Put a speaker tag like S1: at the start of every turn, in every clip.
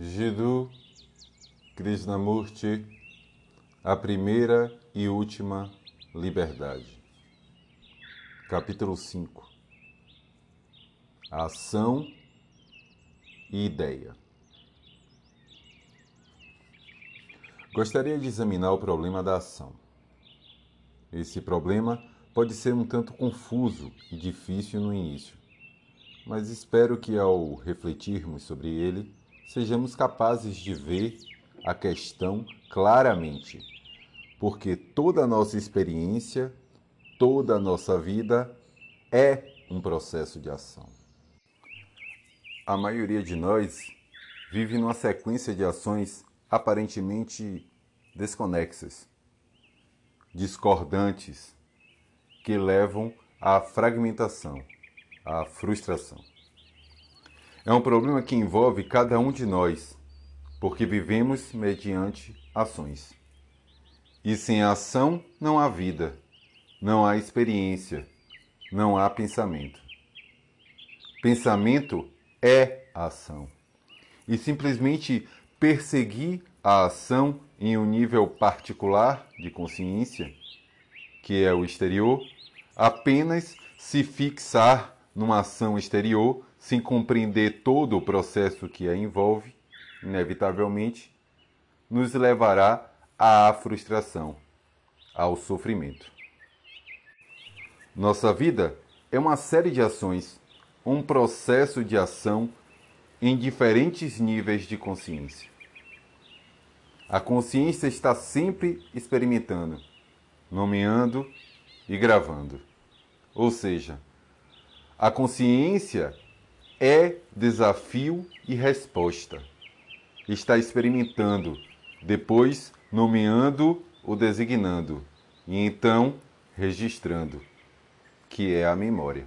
S1: Jiddu Krishnamurti, a primeira e última liberdade. Capítulo 5 Ação e ideia. Gostaria de examinar o problema da ação. Esse problema pode ser um tanto confuso e difícil no início, mas espero que ao refletirmos sobre ele, sejamos capazes de ver a questão claramente, porque toda a nossa experiência, toda a nossa vida é um processo de ação. A maioria de nós vive numa sequência de ações aparentemente desconexas, discordantes, que levam à fragmentação, à frustração. É um problema que envolve cada um de nós, porque vivemos mediante ações. E sem ação não há vida, não há experiência, não há pensamento. Pensamento é ação. E simplesmente perseguir a ação em um nível particular de consciência, que é o exterior, apenas se fixar numa ação exterior sem compreender todo o processo que a envolve, inevitavelmente, nos levará à frustração, ao sofrimento. Nossa vida é uma série de ações, um processo de ação em diferentes níveis de consciência. A consciência está sempre experimentando, nomeando e gravando. Ou seja, a consciência é desafio e resposta. Está experimentando, depois nomeando ou designando, e então registrando, que é a memória.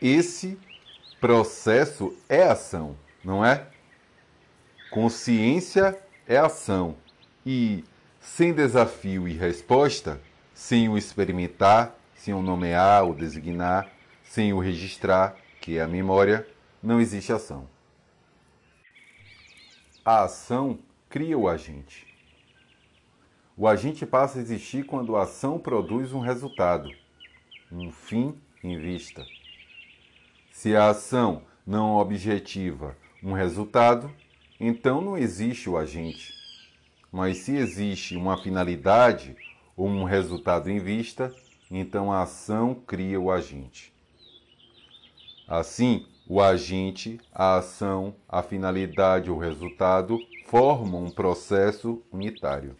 S1: Esse processo é ação, não é? Consciência é ação, e sem desafio e resposta, sem o experimentar, sem o nomear ou designar, sem o registrar, que é a memória, não existe ação. A ação cria o agente. O agente passa a existir quando a ação produz um resultado, um fim em vista. Se a ação não objetiva um resultado, então não existe o agente. Mas se existe uma finalidade ou um resultado em vista, então a ação cria o agente. Assim, o agente, a ação, a finalidade ou resultado formam um processo unitário.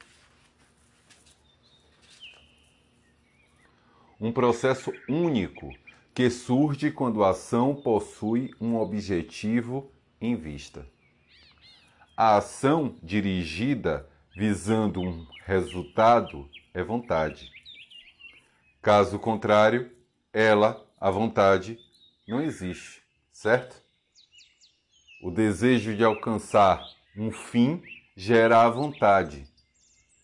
S1: Um processo único que surge quando a ação possui um objetivo em vista. A ação dirigida visando um resultado é vontade. Caso contrário, ela, a vontade, não existe, certo? O desejo de alcançar um fim gera a vontade,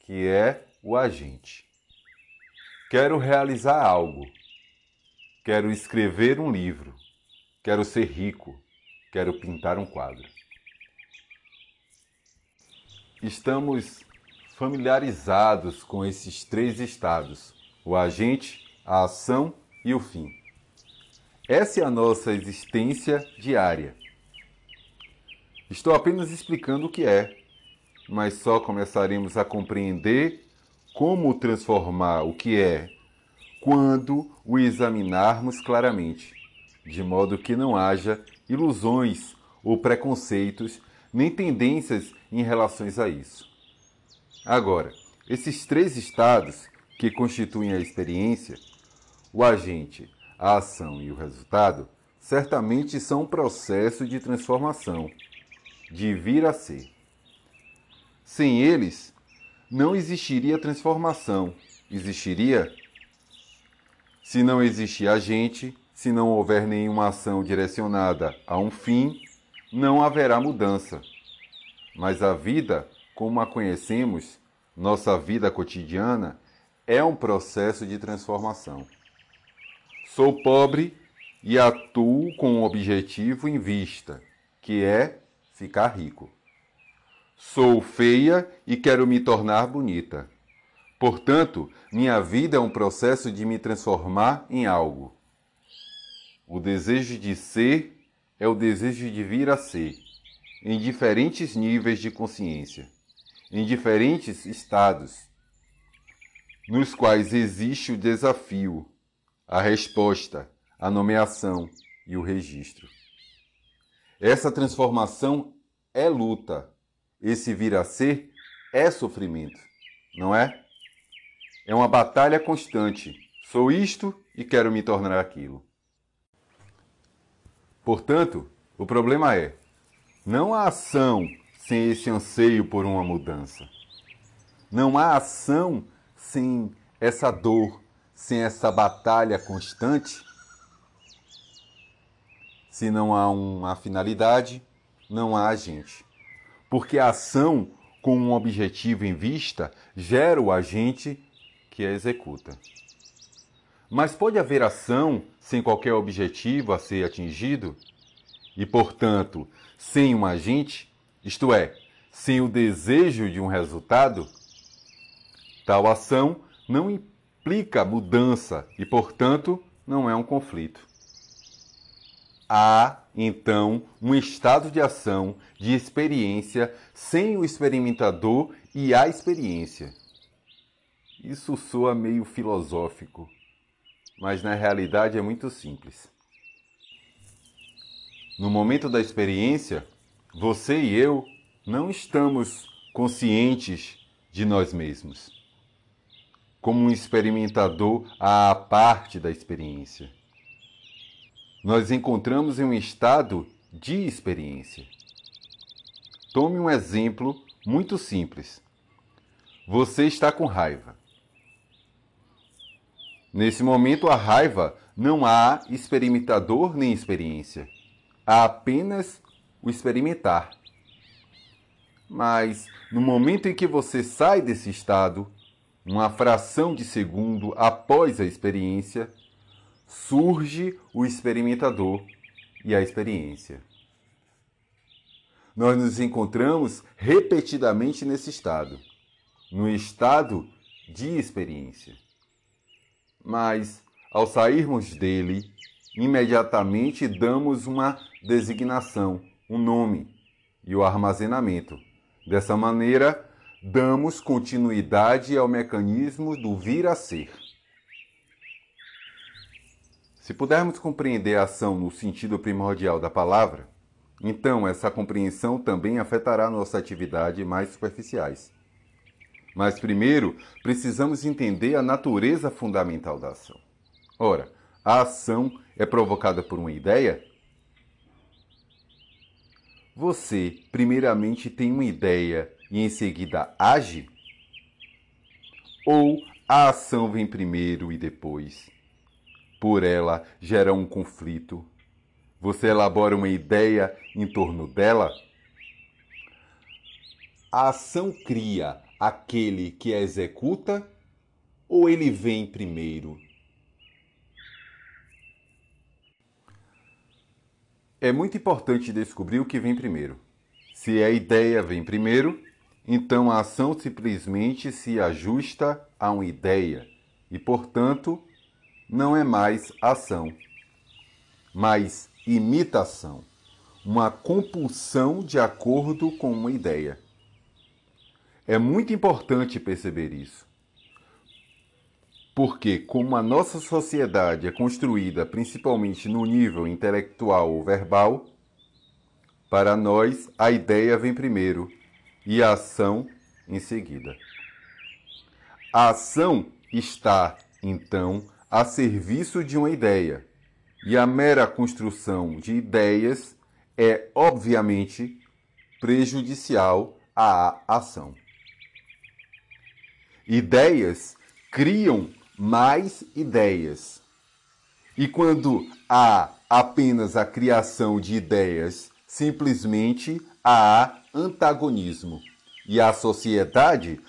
S1: que é o agente. Quero realizar algo. Quero escrever um livro. Quero ser rico. Quero pintar um quadro. Estamos familiarizados com esses três estados: o agente, a ação e o fim. Essa é a nossa existência diária. Estou apenas explicando o que é, mas só começaremos a compreender como transformar o que é quando o examinarmos claramente, de modo que não haja ilusões ou preconceitos nem tendências em relação a isso. Agora, esses três estados que constituem a experiência, o agente, a ação e o resultado, certamente são um processo de transformação, de vir a ser. Sem eles, não existiria transformação, existiria. Se não existir agente, se não houver nenhuma ação direcionada a um fim, não haverá mudança. Mas a vida, como a conhecemos, nossa vida cotidiana, é um processo de transformação. Sou pobre e atuo com um objetivo em vista, que é ficar rico. Sou feia e quero me tornar bonita. Portanto, minha vida é um processo de me transformar em algo. O desejo de ser é o desejo de vir a ser, em diferentes níveis de consciência, em diferentes estados, nos quais existe o desafio, a resposta, a nomeação e o registro. Essa transformação é luta. Esse vir a ser é sofrimento, não é? É uma batalha constante. Sou isto e quero me tornar aquilo. Portanto, o problema é: não há ação sem esse anseio por uma mudança. Não há ação sem essa dor, sem essa batalha constante se não há uma finalidade, não há agente. Porque a ação com um objetivo em vista gera o agente que a executa. Mas pode haver ação sem qualquer objetivo a ser atingido? E, portanto, sem um agente, isto é, sem o desejo de um resultado? Tal ação não implica mudança e, portanto, não é um conflito há, então, um estado de ação, de experiência, sem o experimentador e a experiência. Isso soa meio filosófico, mas na realidade é muito simples. No momento da experiência, você e eu não estamos conscientes de nós mesmos, como um experimentador à parte da experiência nós encontramos em um estado de experiência. Tome um exemplo muito simples. Você está com raiva. Nesse momento, a raiva não há experimentador nem experiência. Há apenas o experimentar. Mas no momento em que você sai desse estado, uma fração de segundo após a experiência, surge o experimentador e a experiência. Nós nos encontramos repetidamente nesse estado, no estado de experiência. Mas, ao sairmos dele, imediatamente damos uma designação, um nome e o armazenamento. Dessa maneira, damos continuidade ao mecanismo do vir a ser. Se pudermos compreender a ação no sentido primordial da palavra, então essa compreensão também afetará nossa atividade mais superficiais. Mas primeiro, precisamos entender a natureza fundamental da ação. Ora, a ação é provocada por uma ideia? Você, primeiramente, tem uma ideia e em seguida age? Ou a ação vem primeiro e depois? por ela gera um conflito. Você elabora uma ideia em torno dela? A ação cria aquele que a executa ou ele vem primeiro? É muito importante descobrir o que vem primeiro. Se a ideia vem primeiro, então a ação simplesmente se ajusta a uma ideia e, portanto, não é mais ação, mas imitação, uma compulsão de acordo com uma ideia. É muito importante perceber isso. Porque, como a nossa sociedade é construída principalmente no nível intelectual ou verbal, para nós a ideia vem primeiro e a ação em seguida. A ação está, então, a serviço de uma ideia. E a mera construção de ideias é, obviamente, prejudicial à ação. Ideias criam mais ideias. E quando há apenas a criação de ideias, simplesmente há antagonismo. E a sociedade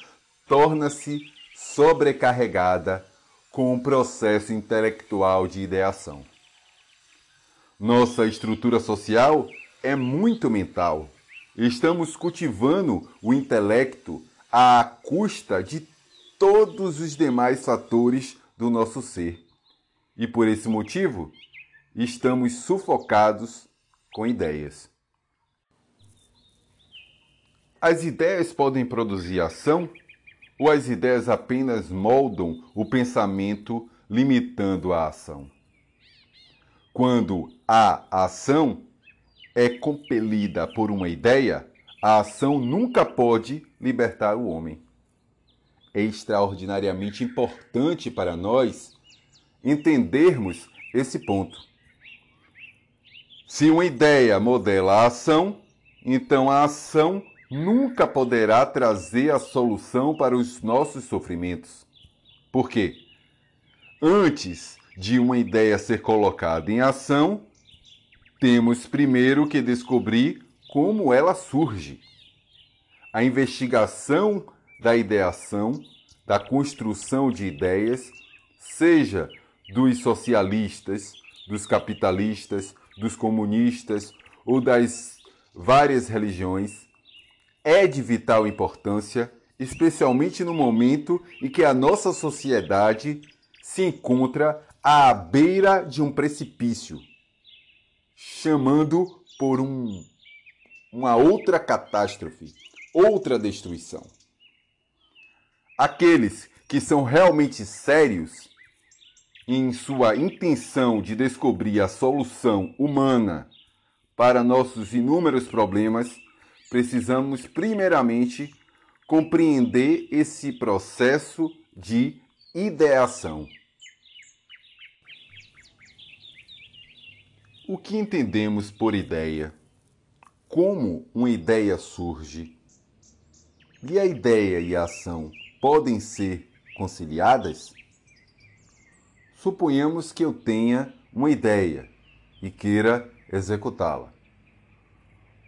S1: torna-se sobrecarregada com o processo intelectual de ideação. Nossa estrutura social é muito mental estamos cultivando o intelecto à custa de todos os demais fatores do nosso ser. E por esse motivo, estamos sufocados com ideias. As ideias podem produzir ação ou as ideias apenas moldam o pensamento, limitando a ação? Quando a ação é compelida por uma ideia, a ação nunca pode libertar o homem. É extraordinariamente importante para nós entendermos esse ponto. Se uma ideia modela a ação, então a ação nunca poderá trazer a solução para os nossos sofrimentos. Por quê? Antes de uma ideia ser colocada em ação, temos primeiro que descobrir como ela surge. A investigação da ideação, da construção de ideias, seja dos socialistas, dos capitalistas, dos comunistas ou das várias religiões, é de vital importância, especialmente no momento em que a nossa sociedade se encontra à beira de um precipício, chamando por um, uma outra catástrofe, outra destruição. Aqueles que são realmente sérios em sua intenção de descobrir a solução humana para nossos inúmeros problemas precisamos, primeiramente, compreender esse processo de ideação. O que entendemos por ideia? Como uma ideia surge? E a ideia e a ação podem ser conciliadas? Suponhamos que eu tenha uma ideia e queira executá-la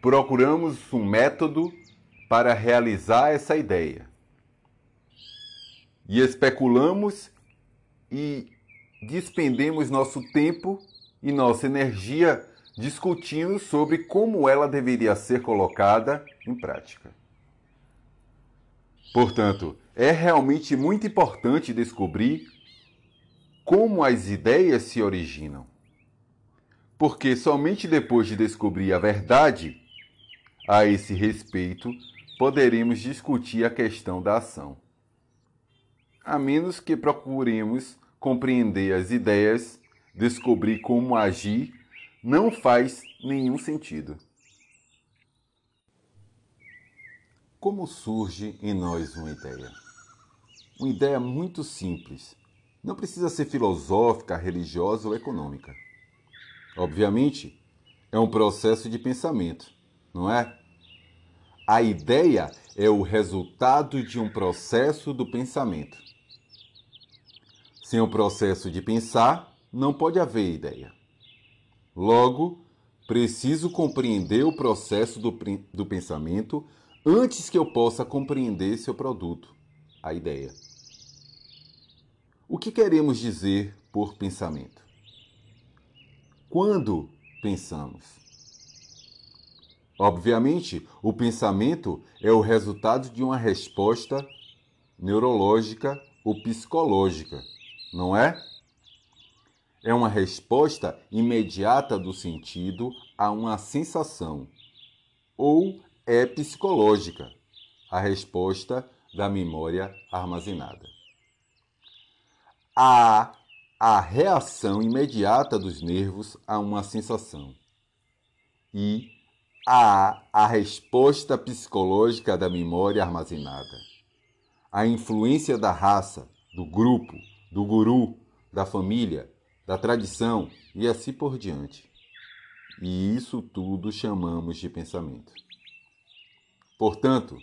S1: procuramos um método para realizar essa ideia. E especulamos e despendemos nosso tempo e nossa energia discutindo sobre como ela deveria ser colocada em prática. Portanto, é realmente muito importante descobrir como as ideias se originam. Porque somente depois de descobrir a verdade a esse respeito, poderemos discutir a questão da ação. A menos que procuremos compreender as ideias, descobrir como agir, não faz nenhum sentido. Como surge em nós uma ideia? Uma ideia muito simples. Não precisa ser filosófica, religiosa ou econômica. Obviamente, é um processo de pensamento não é? A ideia é o resultado de um processo do pensamento. Sem o processo de pensar, não pode haver ideia. Logo, preciso compreender o processo do, do pensamento antes que eu possa compreender seu produto, a ideia. O que queremos dizer por pensamento? Quando pensamos? Obviamente, o pensamento é o resultado de uma resposta neurológica ou psicológica, não é? É uma resposta imediata do sentido a uma sensação, ou é psicológica, a resposta da memória armazenada. Há a reação imediata dos nervos a uma sensação e há a resposta psicológica da memória armazenada, a influência da raça, do grupo, do guru, da família, da tradição e assim por diante. E isso tudo chamamos de pensamento. Portanto,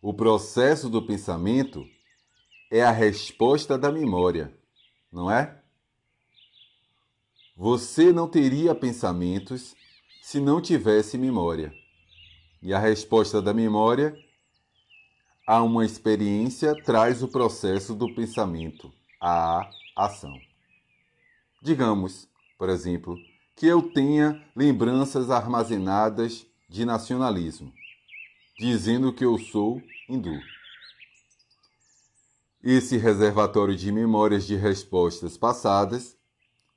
S1: o processo do pensamento é a resposta da memória, não é? Você não teria pensamentos se não tivesse memória. E a resposta da memória a uma experiência traz o processo do pensamento, a ação. Digamos, por exemplo, que eu tenha lembranças armazenadas de nacionalismo, dizendo que eu sou hindu. Esse reservatório de memórias de respostas passadas,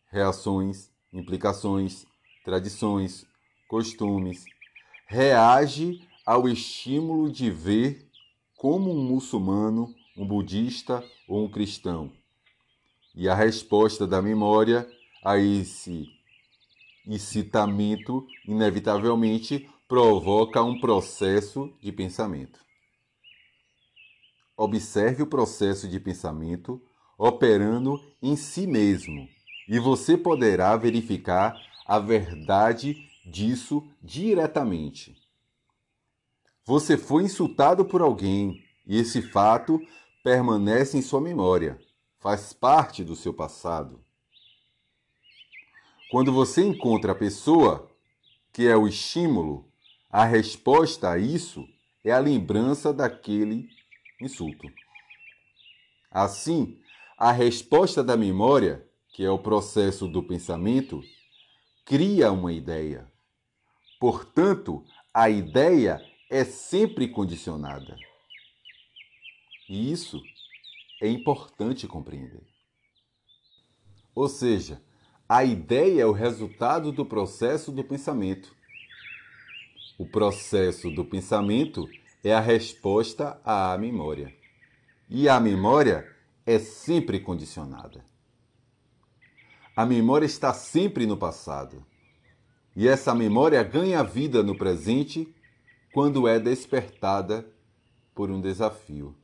S1: reações, implicações, tradições, costumes, reage ao estímulo de ver como um muçulmano, um budista ou um cristão. E a resposta da memória a esse incitamento, inevitavelmente, provoca um processo de pensamento. Observe o processo de pensamento operando em si mesmo e você poderá verificar a verdade disso diretamente. Você foi insultado por alguém e esse fato permanece em sua memória, faz parte do seu passado. Quando você encontra a pessoa, que é o estímulo, a resposta a isso é a lembrança daquele insulto. Assim, a resposta da memória, que é o processo do pensamento, cria uma ideia. Portanto, a ideia é sempre condicionada. E isso é importante compreender. Ou seja, a ideia é o resultado do processo do pensamento. O processo do pensamento é a resposta à memória. E a memória é sempre condicionada. A memória está sempre no passado. E essa memória ganha vida no presente quando é despertada por um desafio.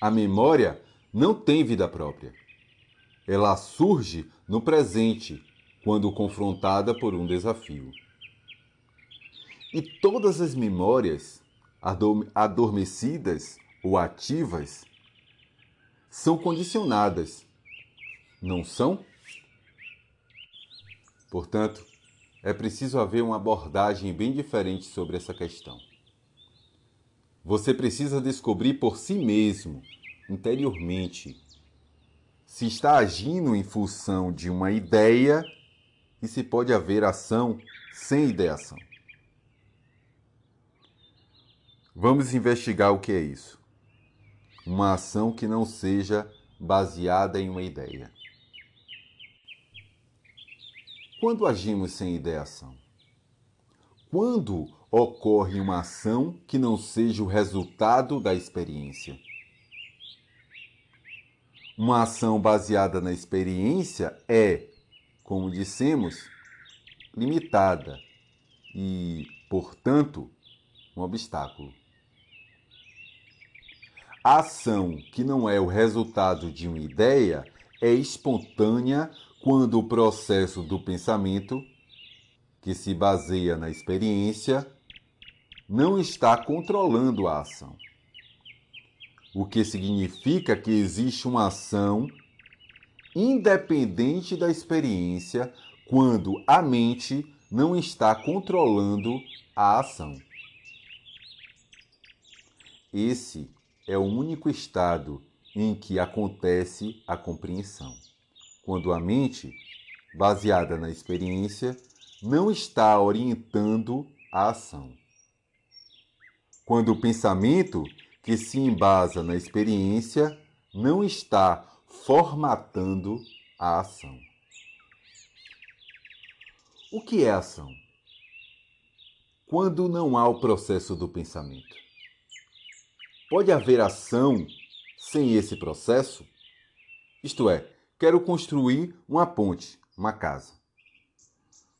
S1: A memória não tem vida própria. Ela surge no presente quando confrontada por um desafio. E todas as memórias adormecidas ou ativas são condicionadas, não são? Portanto, é preciso haver uma abordagem bem diferente sobre essa questão. Você precisa descobrir por si mesmo, interiormente, se está agindo em função de uma ideia e se pode haver ação sem ideação. Vamos investigar o que é isso. Uma ação que não seja baseada em uma ideia. Quando agimos sem ideação? Quando ocorre uma ação que não seja o resultado da experiência? Uma ação baseada na experiência é, como dissemos, limitada e, portanto, um obstáculo. A ação que não é o resultado de uma ideia é espontânea quando o processo do pensamento, que se baseia na experiência, não está controlando a ação. O que significa que existe uma ação independente da experiência quando a mente não está controlando a ação. Esse é o único estado em que acontece a compreensão. Quando a mente, baseada na experiência, não está orientando a ação. Quando o pensamento, que se embasa na experiência, não está formatando a ação. O que é ação? Quando não há o processo do pensamento. Pode haver ação sem esse processo? Isto é, quero construir uma ponte, uma casa.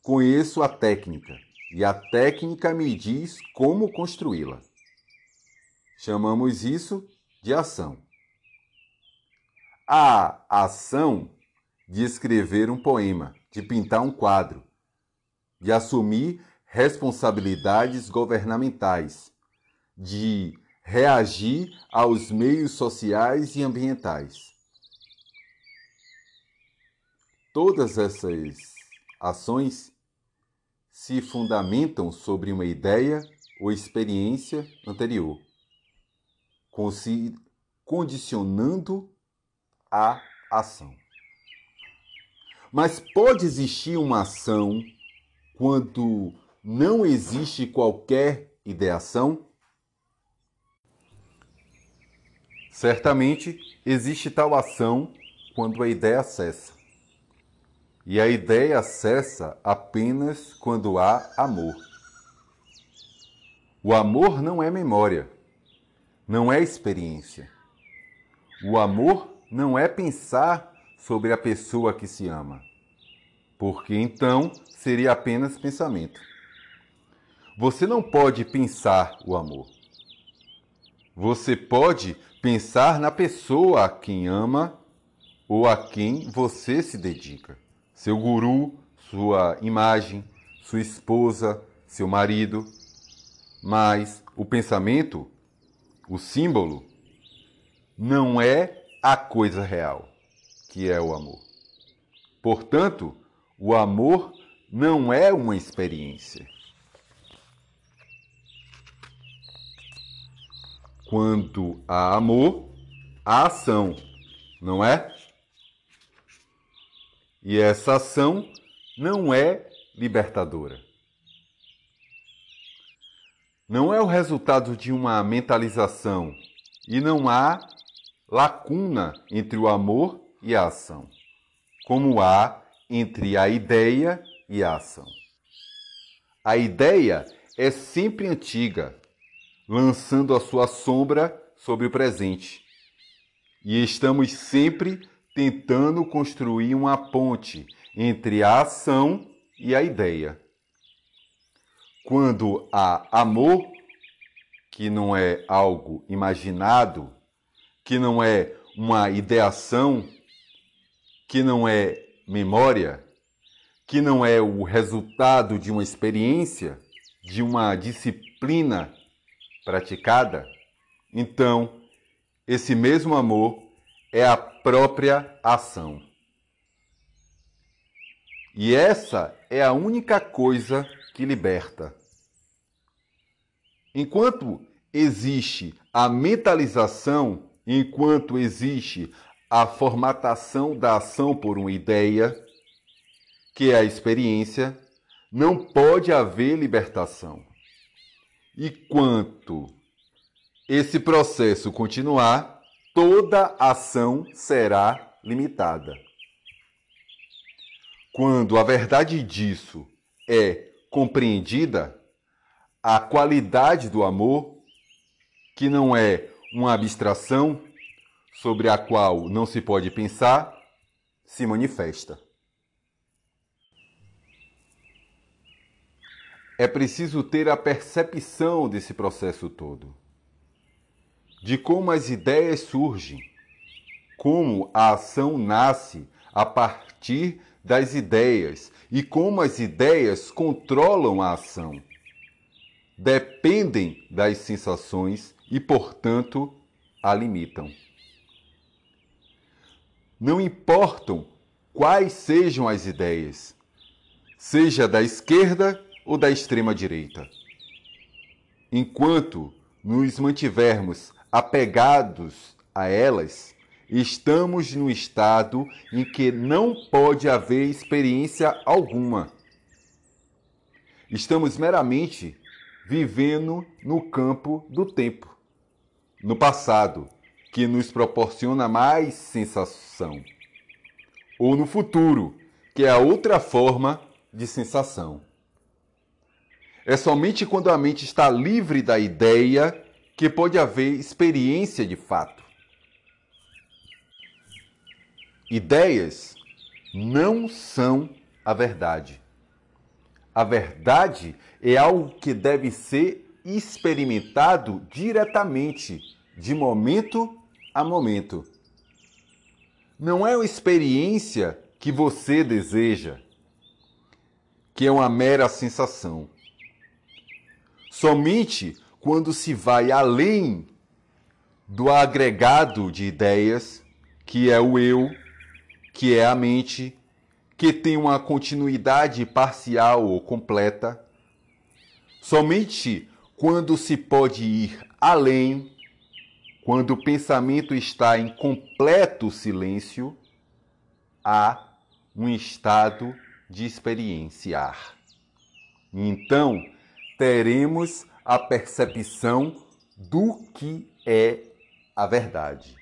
S1: Conheço a técnica e a técnica me diz como construí-la. Chamamos isso de ação. A ação de escrever um poema, de pintar um quadro, de assumir responsabilidades governamentais, de reagir aos meios sociais e ambientais. Todas essas ações se fundamentam sobre uma ideia ou experiência anterior, condicionando a ação. Mas pode existir uma ação quando não existe qualquer ideação? Certamente existe tal ação quando a ideia cessa. E a ideia cessa apenas quando há amor. O amor não é memória, não é experiência. O amor não é pensar sobre a pessoa que se ama, porque então seria apenas pensamento. Você não pode pensar o amor. Você pode pensar na pessoa a quem ama ou a quem você se dedica. Seu guru, sua imagem, sua esposa, seu marido. Mas o pensamento, o símbolo, não é a coisa real, que é o amor. Portanto, o amor não é uma experiência. Quando há amor, há ação, não é? E essa ação não é libertadora. Não é o resultado de uma mentalização e não há lacuna entre o amor e a ação, como há entre a ideia e a ação. A ideia é sempre antiga, lançando a sua sombra sobre o presente. E estamos sempre tentando construir uma ponte entre a ação e a ideia. Quando há amor, que não é algo imaginado, que não é uma ideação, que não é memória, que não é o resultado de uma experiência, de uma disciplina praticada, então esse mesmo amor é a própria ação. E essa é a única coisa que liberta. Enquanto existe a mentalização enquanto existe a formatação da ação por uma ideia, que é a experiência, não pode haver libertação. E quanto esse processo continuar, toda ação será limitada. Quando a verdade disso é compreendida, a qualidade do amor, que não é uma abstração sobre a qual não se pode pensar, se manifesta. É preciso ter a percepção desse processo todo, de como as ideias surgem, como a ação nasce a partir das ideias e como as ideias controlam a ação. Dependem das sensações e, portanto, a limitam. Não importam quais sejam as ideias, seja da esquerda ou da extrema direita. Enquanto nos mantivermos apegados a elas, estamos no estado em que não pode haver experiência alguma. Estamos meramente vivendo no campo do tempo no passado, que nos proporciona mais sensação, ou no futuro, que é a outra forma de sensação. É somente quando a mente está livre da ideia que pode haver experiência de fato. Ideias não são a verdade. A verdade é algo que deve ser experimentado diretamente, de momento a momento. Não é uma experiência que você deseja, que é uma mera sensação. Somente quando se vai além do agregado de ideias, que é o eu, que é a mente, que tem uma continuidade parcial ou completa, somente quando se pode ir além, quando o pensamento está em completo silêncio, há um estado de experienciar. Então, teremos a percepção do que é a verdade.